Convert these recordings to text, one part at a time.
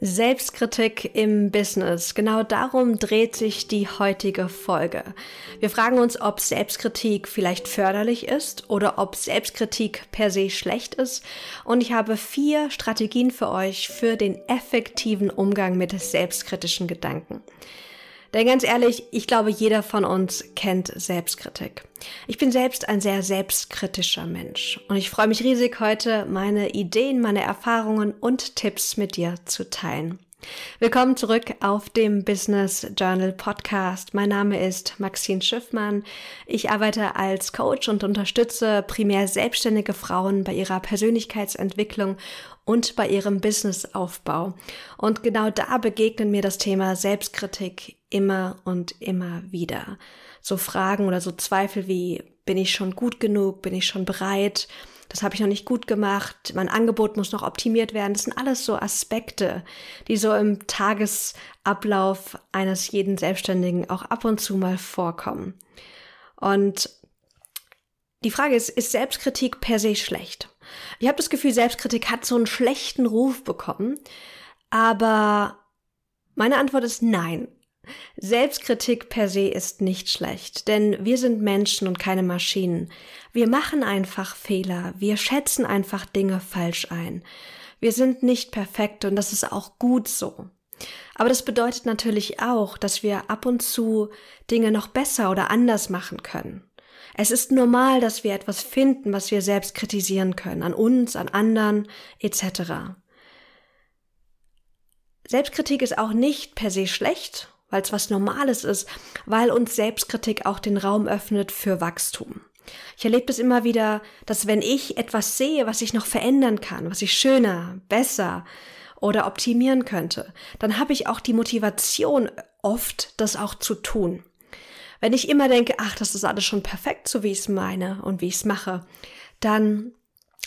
Selbstkritik im Business. Genau darum dreht sich die heutige Folge. Wir fragen uns, ob Selbstkritik vielleicht förderlich ist oder ob Selbstkritik per se schlecht ist. Und ich habe vier Strategien für euch für den effektiven Umgang mit selbstkritischen Gedanken. Denn ganz ehrlich, ich glaube, jeder von uns kennt Selbstkritik. Ich bin selbst ein sehr selbstkritischer Mensch und ich freue mich riesig heute, meine Ideen, meine Erfahrungen und Tipps mit dir zu teilen. Willkommen zurück auf dem Business Journal Podcast. Mein Name ist Maxine Schiffmann. Ich arbeite als Coach und unterstütze primär selbstständige Frauen bei ihrer Persönlichkeitsentwicklung und bei ihrem Businessaufbau. Und genau da begegnet mir das Thema Selbstkritik immer und immer wieder. So Fragen oder so Zweifel wie, bin ich schon gut genug? Bin ich schon bereit? Das habe ich noch nicht gut gemacht. Mein Angebot muss noch optimiert werden. Das sind alles so Aspekte, die so im Tagesablauf eines jeden Selbstständigen auch ab und zu mal vorkommen. Und die Frage ist, ist Selbstkritik per se schlecht? Ich habe das Gefühl, Selbstkritik hat so einen schlechten Ruf bekommen, aber meine Antwort ist nein. Selbstkritik per se ist nicht schlecht, denn wir sind Menschen und keine Maschinen. Wir machen einfach Fehler, wir schätzen einfach Dinge falsch ein. Wir sind nicht perfekt und das ist auch gut so. Aber das bedeutet natürlich auch, dass wir ab und zu Dinge noch besser oder anders machen können. Es ist normal, dass wir etwas finden, was wir selbst kritisieren können, an uns, an anderen etc. Selbstkritik ist auch nicht per se schlecht, weil es was Normales ist, weil uns Selbstkritik auch den Raum öffnet für Wachstum. Ich erlebe es immer wieder, dass wenn ich etwas sehe, was ich noch verändern kann, was ich schöner, besser oder optimieren könnte, dann habe ich auch die Motivation oft, das auch zu tun. Wenn ich immer denke, ach, das ist alles schon perfekt, so wie ich es meine und wie ich es mache, dann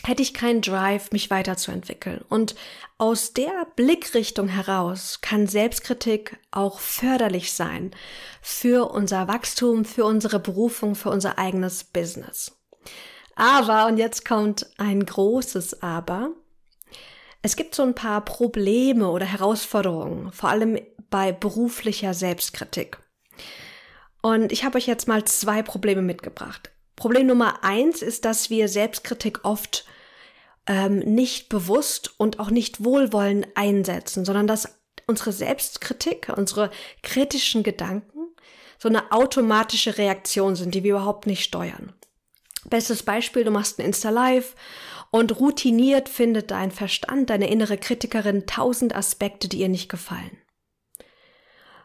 hätte ich keinen Drive, mich weiterzuentwickeln. Und aus der Blickrichtung heraus kann Selbstkritik auch förderlich sein für unser Wachstum, für unsere Berufung, für unser eigenes Business. Aber, und jetzt kommt ein großes Aber, es gibt so ein paar Probleme oder Herausforderungen, vor allem bei beruflicher Selbstkritik. Und ich habe euch jetzt mal zwei Probleme mitgebracht. Problem Nummer eins ist, dass wir Selbstkritik oft ähm, nicht bewusst und auch nicht wohlwollend einsetzen, sondern dass unsere Selbstkritik, unsere kritischen Gedanken so eine automatische Reaktion sind, die wir überhaupt nicht steuern. Bestes Beispiel, du machst ein Insta-Live und routiniert findet dein Verstand, deine innere Kritikerin tausend Aspekte, die ihr nicht gefallen.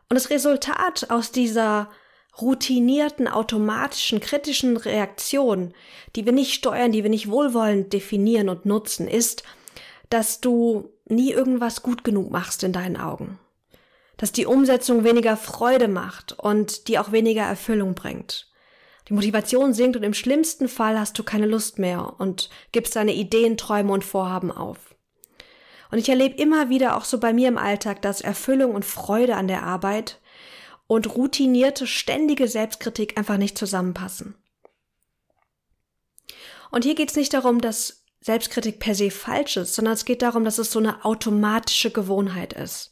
Und das Resultat aus dieser routinierten, automatischen, kritischen Reaktion, die wir nicht steuern, die wir nicht wohlwollend definieren und nutzen, ist, dass du nie irgendwas gut genug machst in deinen Augen. Dass die Umsetzung weniger Freude macht und die auch weniger Erfüllung bringt. Die Motivation sinkt und im schlimmsten Fall hast du keine Lust mehr und gibst deine Ideen, Träume und Vorhaben auf. Und ich erlebe immer wieder auch so bei mir im Alltag, dass Erfüllung und Freude an der Arbeit und routinierte, ständige Selbstkritik einfach nicht zusammenpassen. Und hier geht es nicht darum, dass Selbstkritik per se falsch ist, sondern es geht darum, dass es so eine automatische Gewohnheit ist,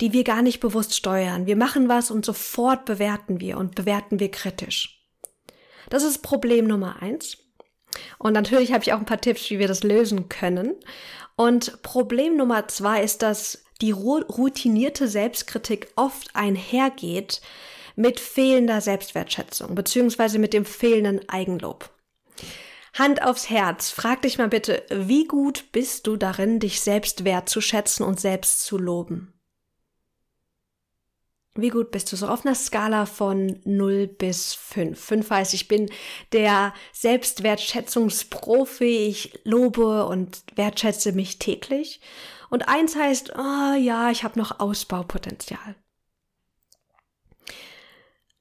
die wir gar nicht bewusst steuern. Wir machen was und sofort bewerten wir und bewerten wir kritisch. Das ist Problem Nummer eins. Und natürlich habe ich auch ein paar Tipps, wie wir das lösen können. Und Problem Nummer zwei ist, dass die routinierte Selbstkritik oft einhergeht mit fehlender Selbstwertschätzung beziehungsweise mit dem fehlenden Eigenlob. Hand aufs Herz, frag dich mal bitte, wie gut bist du darin, dich selbst wertzuschätzen und selbst zu loben? Wie gut bist du so auf einer Skala von 0 bis 5? 5 heißt, ich bin der Selbstwertschätzungsprofi, ich lobe und wertschätze mich täglich. Und eins heißt, oh ja, ich habe noch Ausbaupotenzial.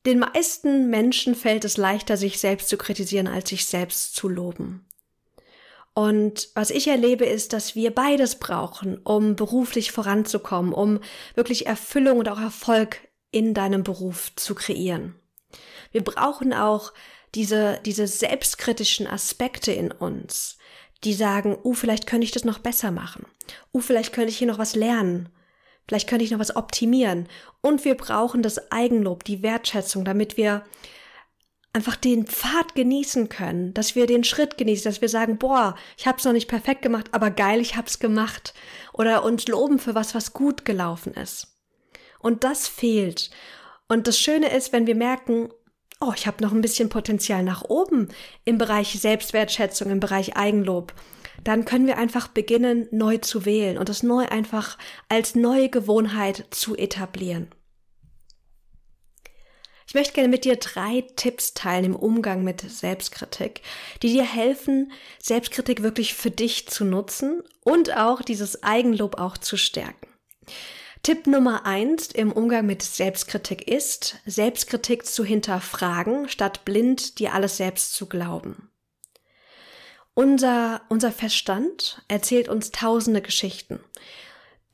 Den meisten Menschen fällt es leichter, sich selbst zu kritisieren, als sich selbst zu loben. Und was ich erlebe, ist, dass wir beides brauchen, um beruflich voranzukommen, um wirklich Erfüllung und auch Erfolg in deinem Beruf zu kreieren. Wir brauchen auch diese, diese selbstkritischen Aspekte in uns, die sagen, uh, vielleicht könnte ich das noch besser machen. Uh, vielleicht könnte ich hier noch was lernen. Vielleicht könnte ich noch was optimieren. Und wir brauchen das Eigenlob, die Wertschätzung, damit wir einfach den Pfad genießen können, dass wir den Schritt genießen, dass wir sagen, boah, ich habe es noch nicht perfekt gemacht, aber geil, ich habe es gemacht. Oder uns loben für was, was gut gelaufen ist. Und das fehlt. Und das Schöne ist, wenn wir merken, oh, ich habe noch ein bisschen Potenzial nach oben im Bereich Selbstwertschätzung, im Bereich Eigenlob, dann können wir einfach beginnen, neu zu wählen und das neu einfach als neue Gewohnheit zu etablieren. Ich möchte gerne mit dir drei Tipps teilen im Umgang mit Selbstkritik, die dir helfen, Selbstkritik wirklich für dich zu nutzen und auch dieses Eigenlob auch zu stärken. Tipp Nummer eins im Umgang mit Selbstkritik ist, Selbstkritik zu hinterfragen, statt blind dir alles selbst zu glauben. Unser, unser Verstand erzählt uns tausende Geschichten.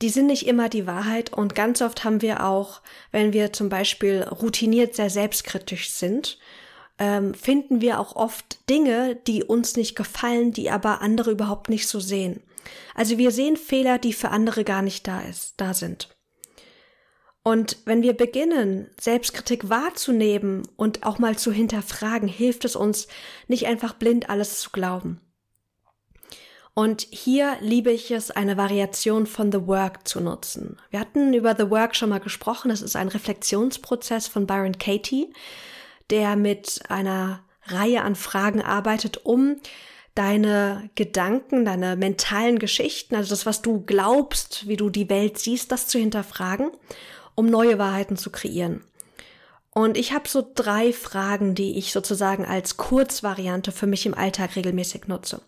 Die sind nicht immer die Wahrheit und ganz oft haben wir auch, wenn wir zum Beispiel routiniert sehr selbstkritisch sind, ähm, finden wir auch oft Dinge, die uns nicht gefallen, die aber andere überhaupt nicht so sehen. Also wir sehen Fehler, die für andere gar nicht da ist, da sind. Und wenn wir beginnen, Selbstkritik wahrzunehmen und auch mal zu hinterfragen, hilft es uns, nicht einfach blind alles zu glauben. Und hier liebe ich es, eine Variation von The Work zu nutzen. Wir hatten über The Work schon mal gesprochen. Es ist ein Reflexionsprozess von Byron Katie, der mit einer Reihe an Fragen arbeitet, um deine Gedanken, deine mentalen Geschichten, also das, was du glaubst, wie du die Welt siehst, das zu hinterfragen um neue Wahrheiten zu kreieren. Und ich habe so drei Fragen, die ich sozusagen als Kurzvariante für mich im Alltag regelmäßig nutze.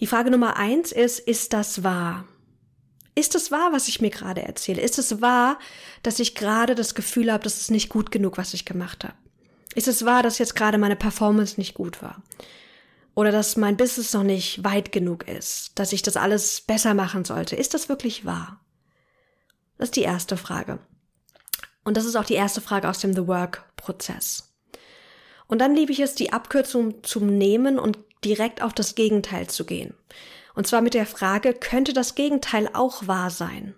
Die Frage Nummer eins ist, ist das wahr? Ist es wahr, was ich mir gerade erzähle? Ist es wahr, dass ich gerade das Gefühl habe, dass es nicht gut genug, was ich gemacht habe? Ist es wahr, dass jetzt gerade meine Performance nicht gut war? Oder dass mein Business noch nicht weit genug ist, dass ich das alles besser machen sollte? Ist das wirklich wahr? Ist die erste Frage. Und das ist auch die erste Frage aus dem The Work-Prozess. Und dann liebe ich es, die Abkürzung zum Nehmen und direkt auf das Gegenteil zu gehen. Und zwar mit der Frage, könnte das Gegenteil auch wahr sein?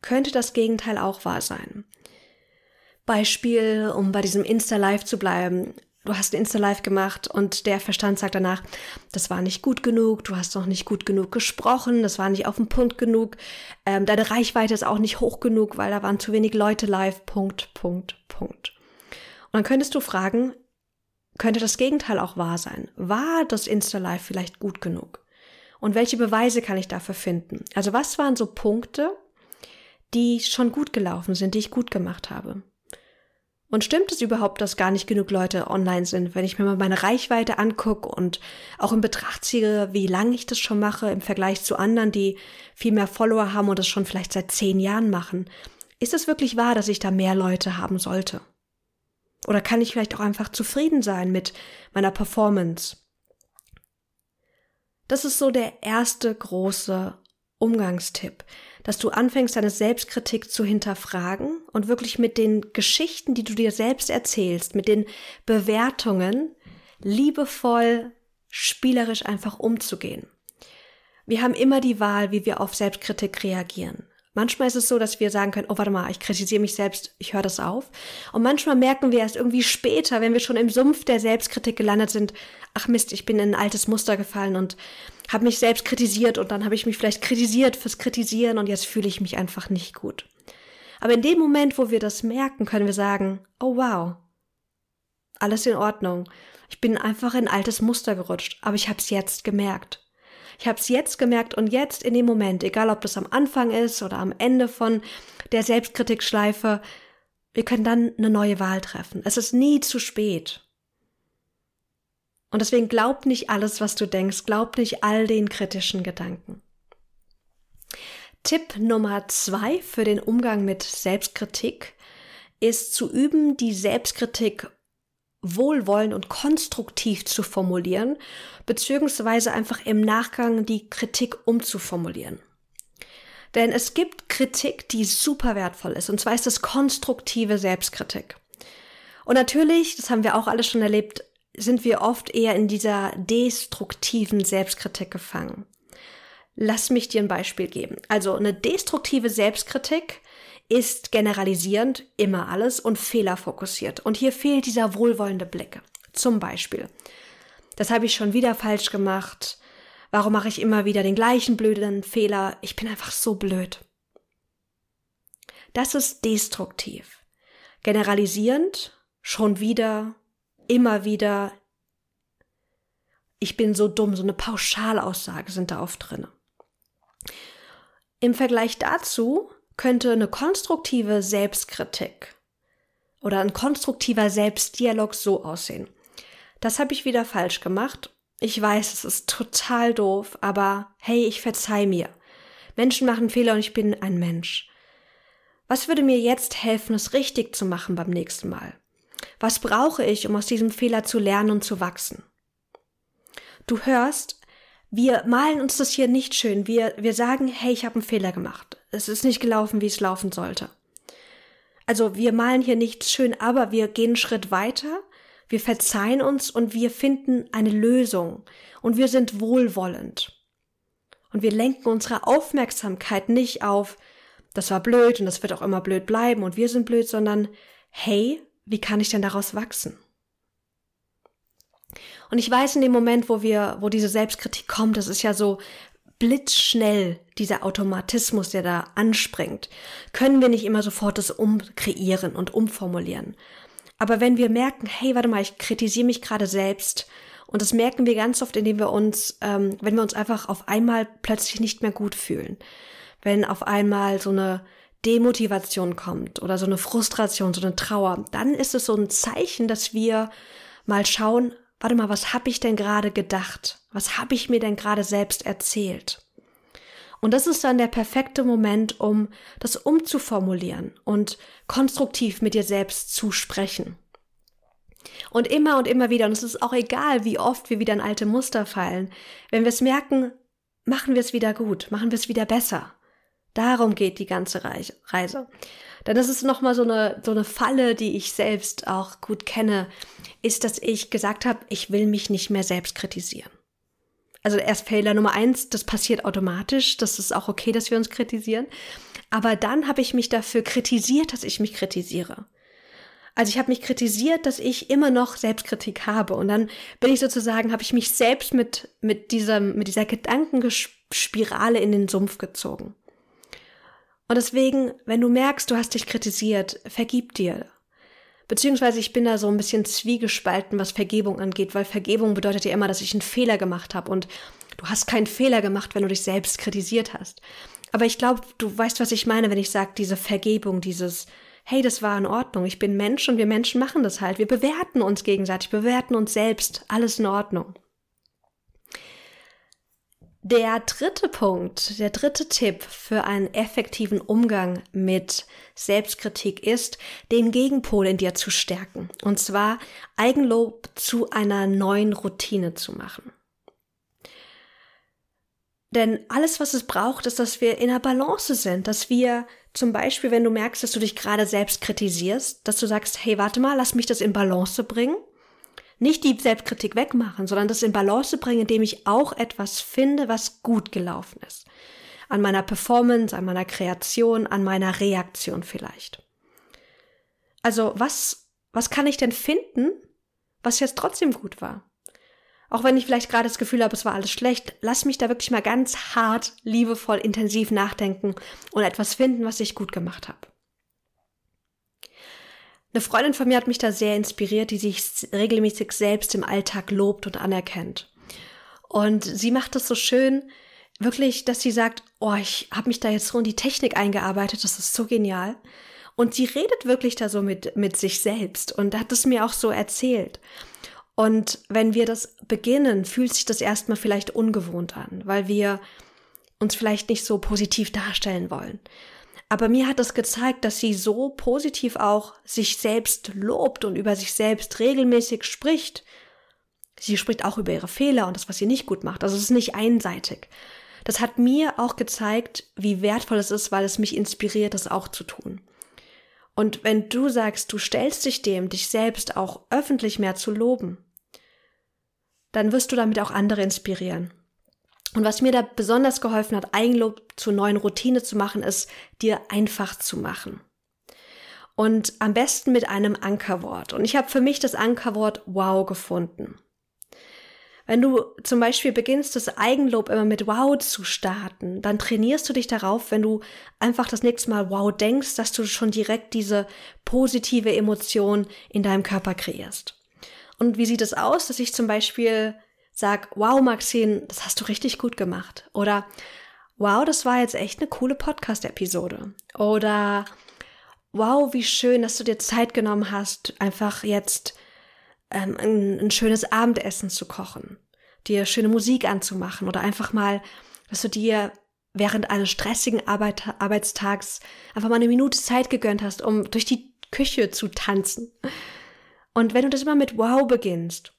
Könnte das Gegenteil auch wahr sein? Beispiel, um bei diesem Insta-Live zu bleiben du hast ein Insta-Live gemacht und der Verstand sagt danach, das war nicht gut genug, du hast noch nicht gut genug gesprochen, das war nicht auf den Punkt genug, ähm, deine Reichweite ist auch nicht hoch genug, weil da waren zu wenig Leute live, Punkt, Punkt, Punkt. Und dann könntest du fragen, könnte das Gegenteil auch wahr sein? War das Insta-Live vielleicht gut genug? Und welche Beweise kann ich dafür finden? Also was waren so Punkte, die schon gut gelaufen sind, die ich gut gemacht habe? Und stimmt es überhaupt, dass gar nicht genug Leute online sind? Wenn ich mir mal meine Reichweite angucke und auch in Betracht ziehe, wie lange ich das schon mache im Vergleich zu anderen, die viel mehr Follower haben und das schon vielleicht seit zehn Jahren machen, ist es wirklich wahr, dass ich da mehr Leute haben sollte? Oder kann ich vielleicht auch einfach zufrieden sein mit meiner Performance? Das ist so der erste große Umgangstipp dass du anfängst, deine Selbstkritik zu hinterfragen und wirklich mit den Geschichten, die du dir selbst erzählst, mit den Bewertungen liebevoll, spielerisch einfach umzugehen. Wir haben immer die Wahl, wie wir auf Selbstkritik reagieren. Manchmal ist es so, dass wir sagen können, oh, warte mal, ich kritisiere mich selbst, ich höre das auf. Und manchmal merken wir erst irgendwie später, wenn wir schon im Sumpf der Selbstkritik gelandet sind, ach Mist, ich bin in ein altes Muster gefallen und habe mich selbst kritisiert und dann habe ich mich vielleicht kritisiert fürs Kritisieren und jetzt fühle ich mich einfach nicht gut. Aber in dem Moment, wo wir das merken, können wir sagen, oh wow, alles in Ordnung. Ich bin einfach in ein altes Muster gerutscht, aber ich habe es jetzt gemerkt. Ich habe es jetzt gemerkt und jetzt in dem Moment, egal ob das am Anfang ist oder am Ende von der Selbstkritikschleife, wir können dann eine neue Wahl treffen. Es ist nie zu spät. Und deswegen glaub nicht alles, was du denkst, glaub nicht all den kritischen Gedanken. Tipp Nummer zwei für den Umgang mit Selbstkritik ist zu üben, die Selbstkritik wohlwollend und konstruktiv zu formulieren, beziehungsweise einfach im Nachgang die Kritik umzuformulieren. Denn es gibt Kritik, die super wertvoll ist, und zwar ist es konstruktive Selbstkritik. Und natürlich, das haben wir auch alle schon erlebt, sind wir oft eher in dieser destruktiven Selbstkritik gefangen. Lass mich dir ein Beispiel geben. Also eine destruktive Selbstkritik ist generalisierend immer alles und fehlerfokussiert. Und hier fehlt dieser wohlwollende Blick. Zum Beispiel, das habe ich schon wieder falsch gemacht. Warum mache ich immer wieder den gleichen blöden Fehler? Ich bin einfach so blöd. Das ist destruktiv. Generalisierend, schon wieder, immer wieder. Ich bin so dumm, so eine Pauschalaussage sind da oft drin. Im Vergleich dazu könnte eine konstruktive Selbstkritik oder ein konstruktiver Selbstdialog so aussehen. Das habe ich wieder falsch gemacht. Ich weiß, es ist total doof, aber hey, ich verzeih mir. Menschen machen Fehler und ich bin ein Mensch. Was würde mir jetzt helfen, es richtig zu machen beim nächsten Mal? Was brauche ich, um aus diesem Fehler zu lernen und zu wachsen? Du hörst, wir malen uns das hier nicht schön. Wir, wir sagen, hey, ich habe einen Fehler gemacht. Es ist nicht gelaufen, wie es laufen sollte. Also wir malen hier nichts schön, aber wir gehen einen Schritt weiter, wir verzeihen uns und wir finden eine Lösung und wir sind wohlwollend. Und wir lenken unsere Aufmerksamkeit nicht auf, das war blöd und das wird auch immer blöd bleiben und wir sind blöd, sondern hey, wie kann ich denn daraus wachsen? Und ich weiß in dem Moment, wo wir, wo diese Selbstkritik kommt, das ist ja so blitzschnell dieser Automatismus, der da anspringt, können wir nicht immer sofort das umkreieren und umformulieren. Aber wenn wir merken, hey, warte mal, ich kritisiere mich gerade selbst, und das merken wir ganz oft, indem wir uns, ähm, wenn wir uns einfach auf einmal plötzlich nicht mehr gut fühlen, wenn auf einmal so eine Demotivation kommt oder so eine Frustration, so eine Trauer, dann ist es so ein Zeichen, dass wir mal schauen, warte mal, was habe ich denn gerade gedacht? Was habe ich mir denn gerade selbst erzählt? Und das ist dann der perfekte Moment, um das umzuformulieren und konstruktiv mit dir selbst zu sprechen. Und immer und immer wieder, und es ist auch egal, wie oft wir wieder in alte Muster fallen, wenn wir es merken, machen wir es wieder gut, machen wir es wieder besser. Darum geht die ganze Reise. Denn das ist nochmal so eine, so eine Falle, die ich selbst auch gut kenne, ist, dass ich gesagt habe, ich will mich nicht mehr selbst kritisieren. Also erst Fehler Nummer eins, das passiert automatisch, das ist auch okay, dass wir uns kritisieren. Aber dann habe ich mich dafür kritisiert, dass ich mich kritisiere. Also ich habe mich kritisiert, dass ich immer noch Selbstkritik habe. Und dann bin ich sozusagen, habe ich mich selbst mit, mit, dieser, mit dieser Gedankenspirale in den Sumpf gezogen. Und deswegen, wenn du merkst, du hast dich kritisiert, vergib dir. Beziehungsweise ich bin da so ein bisschen zwiegespalten, was Vergebung angeht, weil Vergebung bedeutet ja immer, dass ich einen Fehler gemacht habe und du hast keinen Fehler gemacht, wenn du dich selbst kritisiert hast. Aber ich glaube, du weißt, was ich meine, wenn ich sage, diese Vergebung, dieses, hey, das war in Ordnung, ich bin Mensch und wir Menschen machen das halt. Wir bewerten uns gegenseitig, bewerten uns selbst, alles in Ordnung. Der dritte Punkt, der dritte Tipp für einen effektiven Umgang mit Selbstkritik ist, den Gegenpol in dir zu stärken. Und zwar Eigenlob zu einer neuen Routine zu machen. Denn alles, was es braucht, ist, dass wir in einer Balance sind, dass wir zum Beispiel, wenn du merkst, dass du dich gerade selbst kritisierst, dass du sagst, hey, warte mal, lass mich das in Balance bringen nicht die Selbstkritik wegmachen, sondern das in Balance bringen, indem ich auch etwas finde, was gut gelaufen ist. An meiner Performance, an meiner Kreation, an meiner Reaktion vielleicht. Also was, was kann ich denn finden, was jetzt trotzdem gut war? Auch wenn ich vielleicht gerade das Gefühl habe, es war alles schlecht, lass mich da wirklich mal ganz hart, liebevoll, intensiv nachdenken und etwas finden, was ich gut gemacht habe. Eine Freundin von mir hat mich da sehr inspiriert, die sich regelmäßig selbst im Alltag lobt und anerkennt. Und sie macht das so schön, wirklich, dass sie sagt, oh, ich habe mich da jetzt so in die Technik eingearbeitet, das ist so genial. Und sie redet wirklich da so mit, mit sich selbst und hat es mir auch so erzählt. Und wenn wir das beginnen, fühlt sich das erstmal vielleicht ungewohnt an, weil wir uns vielleicht nicht so positiv darstellen wollen. Aber mir hat es gezeigt, dass sie so positiv auch sich selbst lobt und über sich selbst regelmäßig spricht. Sie spricht auch über ihre Fehler und das, was sie nicht gut macht. Also es ist nicht einseitig. Das hat mir auch gezeigt, wie wertvoll es ist, weil es mich inspiriert, das auch zu tun. Und wenn du sagst, du stellst dich dem, dich selbst auch öffentlich mehr zu loben, dann wirst du damit auch andere inspirieren. Und was mir da besonders geholfen hat, Eigenlob zur neuen Routine zu machen, ist, dir einfach zu machen. Und am besten mit einem Ankerwort. Und ich habe für mich das Ankerwort wow gefunden. Wenn du zum Beispiel beginnst, das Eigenlob immer mit Wow zu starten, dann trainierst du dich darauf, wenn du einfach das nächste Mal Wow denkst, dass du schon direkt diese positive Emotion in deinem Körper kreierst. Und wie sieht es aus, dass ich zum Beispiel sag, wow, Maxine, das hast du richtig gut gemacht. Oder wow, das war jetzt echt eine coole Podcast-Episode. Oder wow, wie schön, dass du dir Zeit genommen hast, einfach jetzt ähm, ein, ein schönes Abendessen zu kochen, dir schöne Musik anzumachen oder einfach mal, dass du dir während eines stressigen Arbeit, Arbeitstags einfach mal eine Minute Zeit gegönnt hast, um durch die Küche zu tanzen. Und wenn du das immer mit Wow beginnst,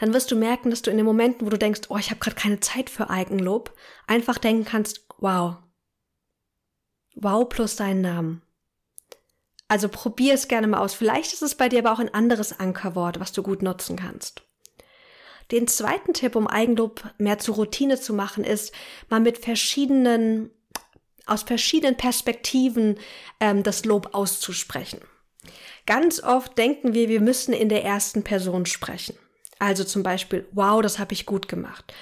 dann wirst du merken, dass du in den Momenten, wo du denkst, oh, ich habe gerade keine Zeit für Eigenlob, einfach denken kannst, wow. Wow plus deinen Namen. Also probier es gerne mal aus. Vielleicht ist es bei dir aber auch ein anderes Ankerwort, was du gut nutzen kannst. Den zweiten Tipp, um Eigenlob mehr zur Routine zu machen, ist, mal mit verschiedenen, aus verschiedenen Perspektiven ähm, das Lob auszusprechen. Ganz oft denken wir, wir müssen in der ersten Person sprechen. Also zum Beispiel, wow, das habe ich gut gemacht.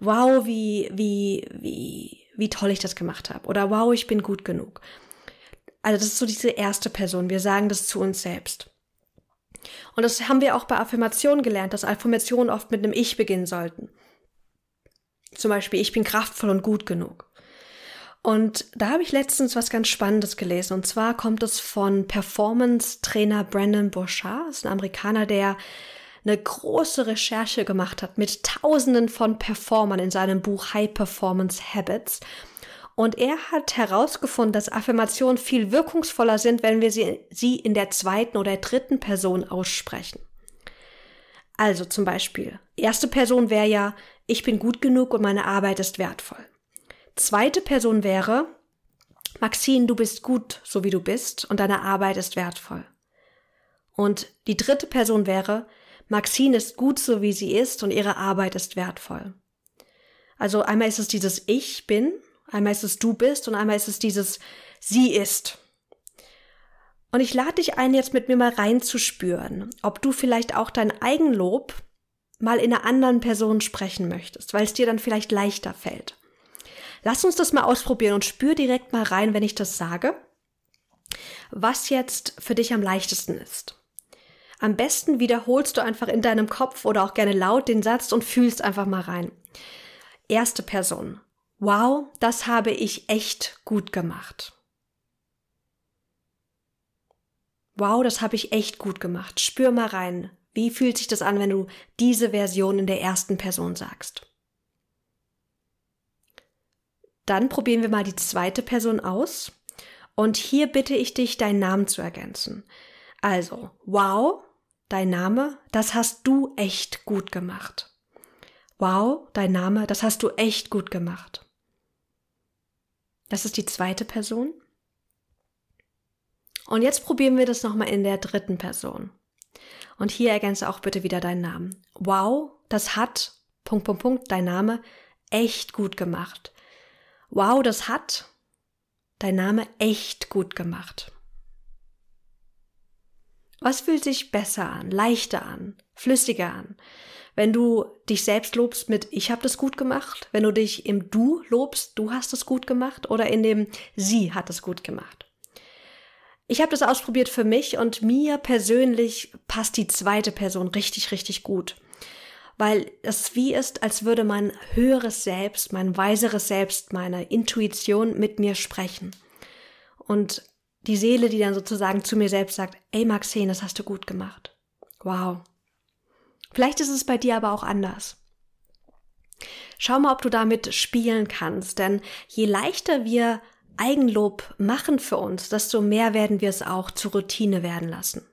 Wow, wie, wie, wie, wie toll ich das gemacht habe. Oder wow, ich bin gut genug. Also das ist so diese erste Person. Wir sagen das zu uns selbst. Und das haben wir auch bei Affirmationen gelernt, dass Affirmationen oft mit einem Ich beginnen sollten. Zum Beispiel, ich bin kraftvoll und gut genug. Und da habe ich letztens was ganz Spannendes gelesen. Und zwar kommt es von Performance-Trainer Brandon Bouchard. Das ist ein Amerikaner, der eine große Recherche gemacht hat mit Tausenden von Performern in seinem Buch High Performance Habits. Und er hat herausgefunden, dass Affirmationen viel wirkungsvoller sind, wenn wir sie, sie in der zweiten oder dritten Person aussprechen. Also zum Beispiel, erste Person wäre ja, ich bin gut genug und meine Arbeit ist wertvoll. Zweite Person wäre, Maxine, du bist gut, so wie du bist, und deine Arbeit ist wertvoll. Und die dritte Person wäre, Maxine ist gut, so wie sie ist, und ihre Arbeit ist wertvoll. Also einmal ist es dieses Ich bin, Einmal ist es du bist und einmal ist es dieses sie ist. Und ich lade dich ein, jetzt mit mir mal reinzuspüren, ob du vielleicht auch dein Eigenlob mal in einer anderen Person sprechen möchtest, weil es dir dann vielleicht leichter fällt. Lass uns das mal ausprobieren und spür direkt mal rein, wenn ich das sage, was jetzt für dich am leichtesten ist. Am besten wiederholst du einfach in deinem Kopf oder auch gerne laut den Satz und fühlst einfach mal rein. Erste Person wow, das habe ich echt gut gemacht. Wow, das habe ich echt gut gemacht. Spür mal rein. Wie fühlt sich das an, wenn du diese Version in der ersten Person sagst? Dann probieren wir mal die zweite Person aus. Und hier bitte ich dich, deinen Namen zu ergänzen. Also, wow, dein Name, das hast du echt gut gemacht. Wow, dein Name, das hast du echt gut gemacht. Das ist die zweite Person. Und jetzt probieren wir das nochmal in der dritten Person. Und hier ergänze auch bitte wieder deinen Namen. Wow, das hat, Punkt, Punkt, Punkt, dein Name, echt gut gemacht. Wow, das hat dein Name echt gut gemacht. Was fühlt sich besser an, leichter an, flüssiger an? Wenn du dich selbst lobst mit ich habe das gut gemacht, wenn du dich im du lobst, du hast es gut gemacht oder in dem sie hat es gut gemacht. Ich habe das ausprobiert für mich und mir persönlich passt die zweite Person richtig, richtig gut. Weil es wie ist, als würde mein höheres Selbst, mein weiseres Selbst, meine Intuition mit mir sprechen. Und die Seele, die dann sozusagen zu mir selbst sagt, ey Maxine, das hast du gut gemacht. Wow, Vielleicht ist es bei dir aber auch anders. Schau mal, ob du damit spielen kannst, denn je leichter wir Eigenlob machen für uns, desto mehr werden wir es auch zur Routine werden lassen.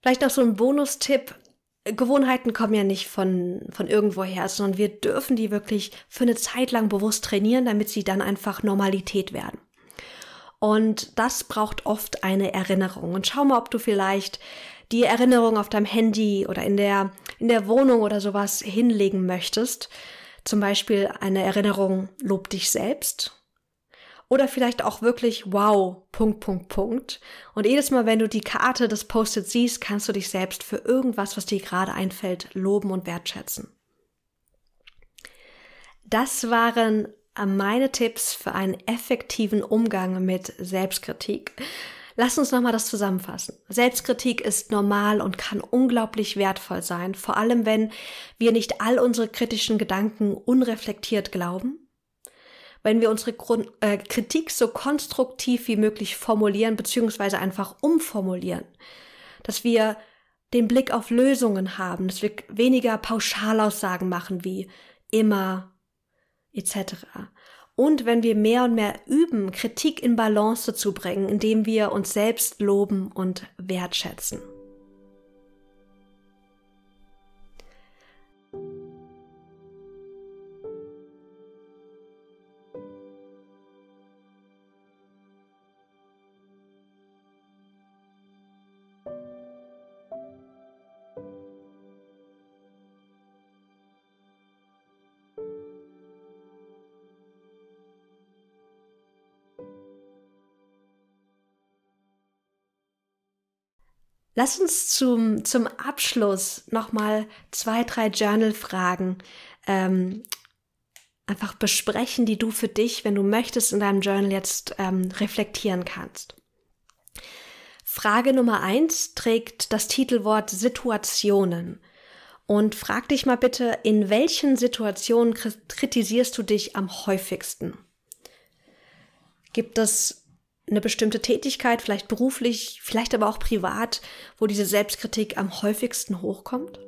Vielleicht noch so ein Bonustipp. Gewohnheiten kommen ja nicht von, von irgendwoher, sondern wir dürfen die wirklich für eine Zeit lang bewusst trainieren, damit sie dann einfach Normalität werden. Und das braucht oft eine Erinnerung. Und schau mal, ob du vielleicht die Erinnerung auf deinem Handy oder in der, in der Wohnung oder sowas hinlegen möchtest, Zum Beispiel eine Erinnerung, lob dich selbst. Oder vielleicht auch wirklich, wow, Punkt, Punkt, Punkt. Und jedes Mal, wenn du die Karte des Post-it siehst, kannst du dich selbst für irgendwas, was dir gerade einfällt, loben und wertschätzen. Das waren meine Tipps für einen effektiven Umgang mit Selbstkritik. Lass uns nochmal das zusammenfassen. Selbstkritik ist normal und kann unglaublich wertvoll sein, vor allem wenn wir nicht all unsere kritischen Gedanken unreflektiert glauben, wenn wir unsere Grund äh, Kritik so konstruktiv wie möglich formulieren beziehungsweise einfach umformulieren, dass wir den Blick auf Lösungen haben, dass wir weniger Pauschalaussagen machen wie immer etc. Und wenn wir mehr und mehr üben, Kritik in Balance zu bringen, indem wir uns selbst loben und wertschätzen. Lass uns zum, zum Abschluss nochmal zwei, drei Journal-Fragen ähm, einfach besprechen, die du für dich, wenn du möchtest, in deinem Journal jetzt ähm, reflektieren kannst. Frage Nummer eins trägt das Titelwort Situationen. Und frag dich mal bitte, in welchen Situationen kritisierst du dich am häufigsten? Gibt es eine bestimmte Tätigkeit, vielleicht beruflich, vielleicht aber auch privat, wo diese Selbstkritik am häufigsten hochkommt?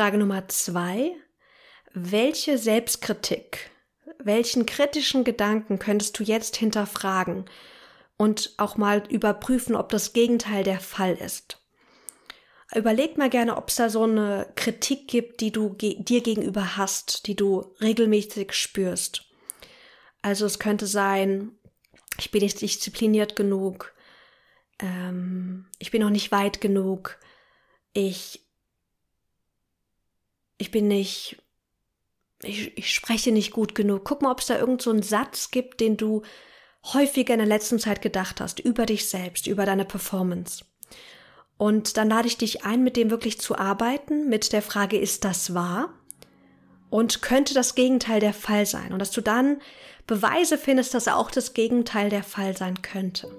Frage Nummer zwei. Welche Selbstkritik, welchen kritischen Gedanken könntest du jetzt hinterfragen und auch mal überprüfen, ob das Gegenteil der Fall ist? Überleg mal gerne, ob es da so eine Kritik gibt, die du ge dir gegenüber hast, die du regelmäßig spürst. Also es könnte sein, ich bin nicht diszipliniert genug, ähm, ich bin noch nicht weit genug, ich ich bin nicht, ich, ich spreche nicht gut genug. Guck mal, ob es da irgend so Satz gibt, den du häufiger in der letzten Zeit gedacht hast, über dich selbst, über deine Performance. Und dann lade ich dich ein, mit dem wirklich zu arbeiten, mit der Frage, ist das wahr? Und könnte das Gegenteil der Fall sein? Und dass du dann Beweise findest, dass auch das Gegenteil der Fall sein könnte.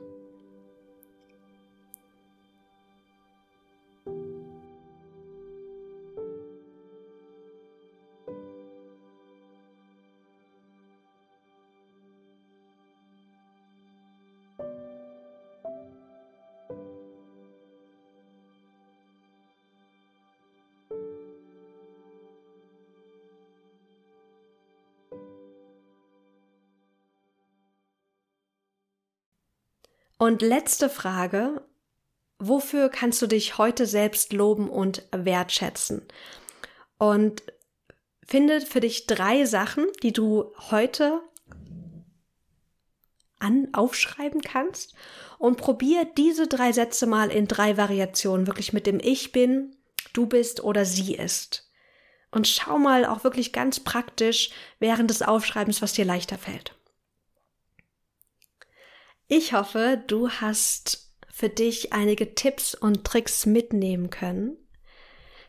Und letzte Frage. Wofür kannst du dich heute selbst loben und wertschätzen? Und finde für dich drei Sachen, die du heute an aufschreiben kannst und probier diese drei Sätze mal in drei Variationen, wirklich mit dem Ich bin, du bist oder sie ist. Und schau mal auch wirklich ganz praktisch während des Aufschreibens, was dir leichter fällt. Ich hoffe, du hast für dich einige Tipps und Tricks mitnehmen können.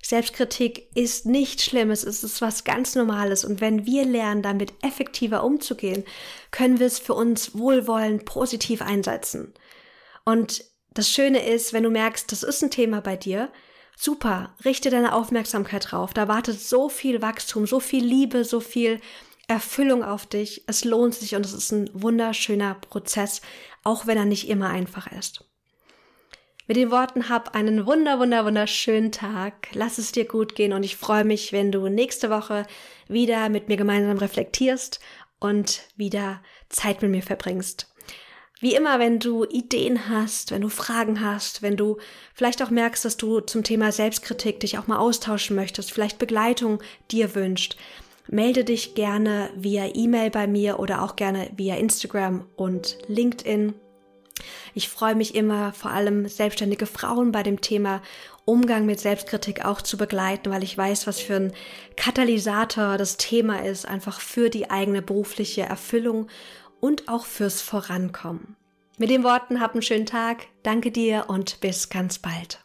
Selbstkritik ist nichts Schlimmes, es ist was ganz Normales und wenn wir lernen, damit effektiver umzugehen, können wir es für uns wohlwollend positiv einsetzen. Und das Schöne ist, wenn du merkst, das ist ein Thema bei dir, super, richte deine Aufmerksamkeit drauf. Da wartet so viel Wachstum, so viel Liebe, so viel Erfüllung auf dich. Es lohnt sich und es ist ein wunderschöner Prozess, auch wenn er nicht immer einfach ist. Mit den Worten hab einen wunder, wunder, wunderschönen Tag. Lass es dir gut gehen und ich freue mich, wenn du nächste Woche wieder mit mir gemeinsam reflektierst und wieder Zeit mit mir verbringst. Wie immer, wenn du Ideen hast, wenn du Fragen hast, wenn du vielleicht auch merkst, dass du zum Thema Selbstkritik dich auch mal austauschen möchtest, vielleicht Begleitung dir wünscht, melde dich gerne via E-Mail bei mir oder auch gerne via Instagram und LinkedIn. Ich freue mich immer, vor allem selbstständige Frauen bei dem Thema Umgang mit Selbstkritik auch zu begleiten, weil ich weiß, was für ein Katalysator das Thema ist, einfach für die eigene berufliche Erfüllung und auch fürs Vorankommen. Mit den Worten hab einen schönen Tag, danke dir und bis ganz bald.